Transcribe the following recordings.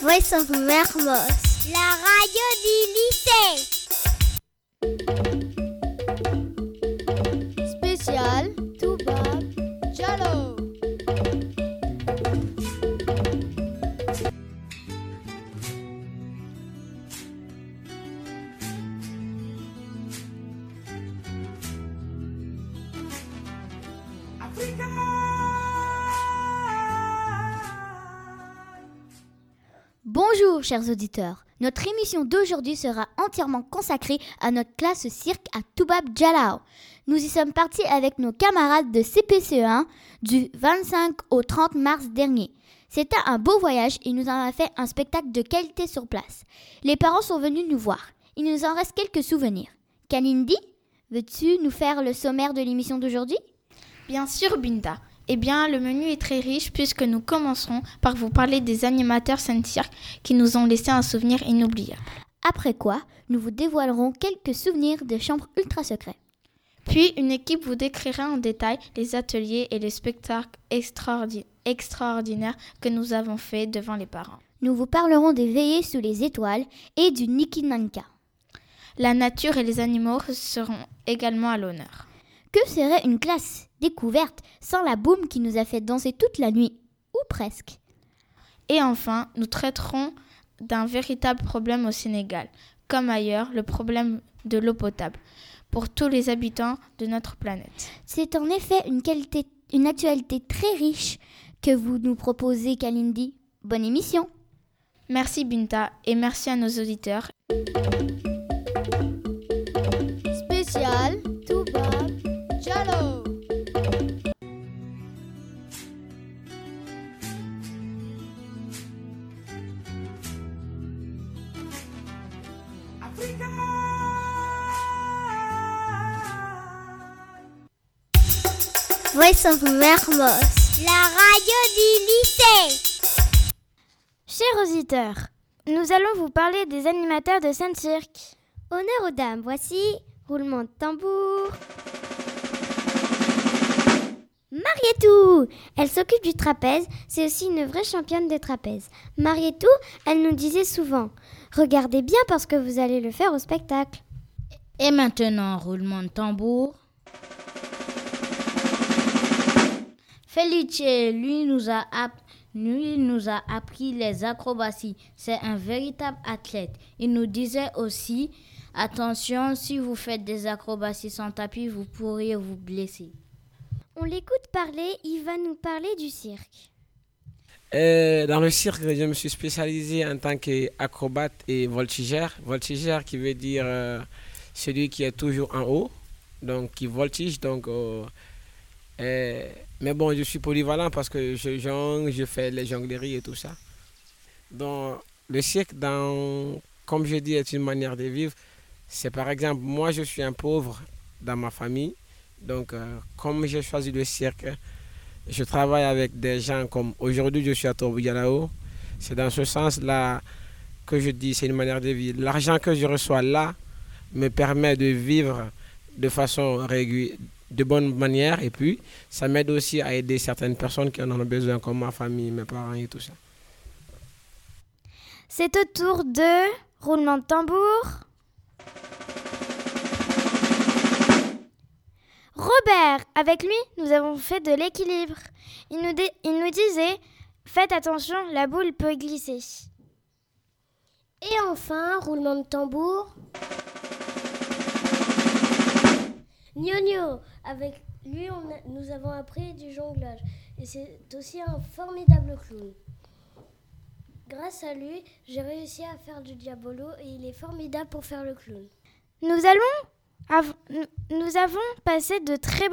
Voice of Mermos. La radio du lycée. Spécial Toubab Jallo. Bonjour chers auditeurs, notre émission d'aujourd'hui sera entièrement consacrée à notre classe cirque à Toubab Jalao. Nous y sommes partis avec nos camarades de CPCE1 du 25 au 30 mars dernier. C'était un beau voyage et nous avons fait un spectacle de qualité sur place. Les parents sont venus nous voir. Il nous en reste quelques souvenirs. Kalindi, veux-tu nous faire le sommaire de l'émission d'aujourd'hui? Bien sûr, Binda. Eh bien, le menu est très riche puisque nous commencerons par vous parler des animateurs scène cirque qui nous ont laissé un souvenir inoubliable. Après quoi, nous vous dévoilerons quelques souvenirs des chambres ultra secrets. Puis, une équipe vous décrira en détail les ateliers et les spectacles extraordi- extraordinaires que nous avons faits devant les parents. Nous vous parlerons des veillées sous les étoiles et du Niki Nanka. La nature et les animaux seront également à l'honneur. Que serait une classe découverte sans la boum qui nous a fait danser toute la nuit Ou presque? Et enfin, nous traiterons d'un véritable problème au Sénégal, comme ailleurs, le problème de l'eau potable, pour tous les habitants de notre planète. C'est en effet une, qualité, une actualité très riche que vous nous proposez, Kalindi. Bonne émission Merci Binta et merci à nos auditeurs. Voice of Mermos. La radio du lycée. Chers auditeurs, nous allons vous parler des animateurs de Saint Cirque. Honneur aux dames, voici roulement de tambour. Marietou Elle s'occupe du trapèze, c'est aussi une vraie championne de trapèze. Marietou, elle nous disait souvent Regardez bien parce que vous allez le faire au spectacle. Et maintenant, roulement de tambour. Felice, lui nous a, app- lui nous a appris les acrobaties. C'est un véritable athlète. Il nous disait aussi, attention, si vous faites des acrobaties sans tapis, vous pourriez vous blesser. On l'écoute parler, il va nous parler du cirque. Euh, dans le cirque, je me suis spécialisé en tant qu'acrobate et voltigeur. Voltigeur qui veut dire euh, celui qui est toujours en haut, donc qui voltige. Donc, euh, euh, mais bon, je suis polyvalent parce que je jongle, je fais les jongleries et tout ça. Donc, le cirque, comme je dis, est une manière de vivre. C'est par exemple, moi je suis un pauvre dans ma famille. Donc, euh, comme j'ai choisi le cirque, je travaille avec des gens comme aujourd'hui je suis à Torbougalao. C'est dans ce sens-là que je dis c'est une manière de vivre. L'argent que je reçois là me permet de vivre de façon régulière, de bonne manière et puis ça m'aide aussi à aider certaines personnes qui en ont besoin comme ma famille, mes parents et tout ça. C'est au tour de roulement de tambour. Robert, avec lui, nous avons fait de l'équilibre. Il nous, il nous disait Faites attention, la boule peut glisser. Et enfin, roulement de tambour. Gnogno, avec lui, nous avons appris du jonglage. Et c'est aussi un formidable clown. Grâce à lui, j'ai réussi à faire du diabolo et il est formidable pour faire le clown. Nous avons passé de très,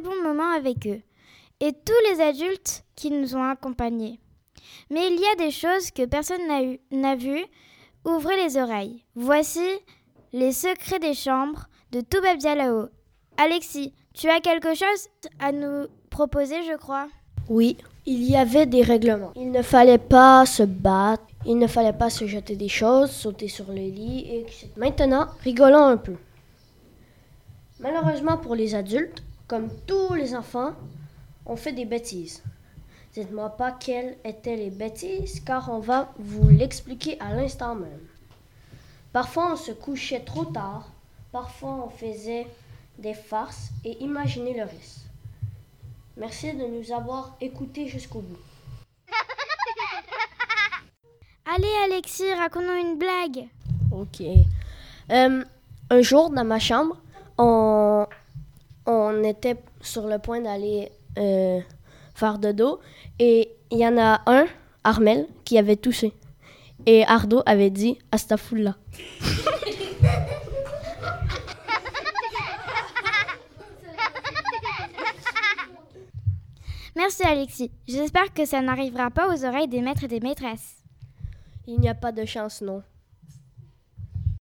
bons moments avec eux et tous les adultes qui nous ont accompagnés. Mais il y a des choses que personne n'a vues. Ouvrez les oreilles. Voici les secrets des chambres de Toubab Dialao. Alexis, tu as quelque chose à nous proposer, je crois? Oui, il y avait des règlements. Il ne fallait pas se battre, il ne fallait pas se jeter des choses, sauter sur le lit, et. Maintenant, rigolons un peu. Malheureusement pour les adultes, comme tous les enfants, on fait des bêtises. Dites-moi pas quelles étaient les bêtises, car on va vous l'expliquer à l'instant même. Parfois, on se couchait trop tard, parfois, on faisait des farces et imaginez le reste. Merci de nous avoir écoutés jusqu'au bout. Allez, Alexis, raconte-nous une blague. Ok. Euh, un jour, dans ma chambre, on, on était sur le point d'aller euh, faire de dos et il y en a un, Armel, qui avait touché. Et Ardo avait dit Astafoullah. Merci, Alexis. J'espère que ça n'arrivera pas aux oreilles des maîtres et des maîtresses. Il n'y a pas de chance, non.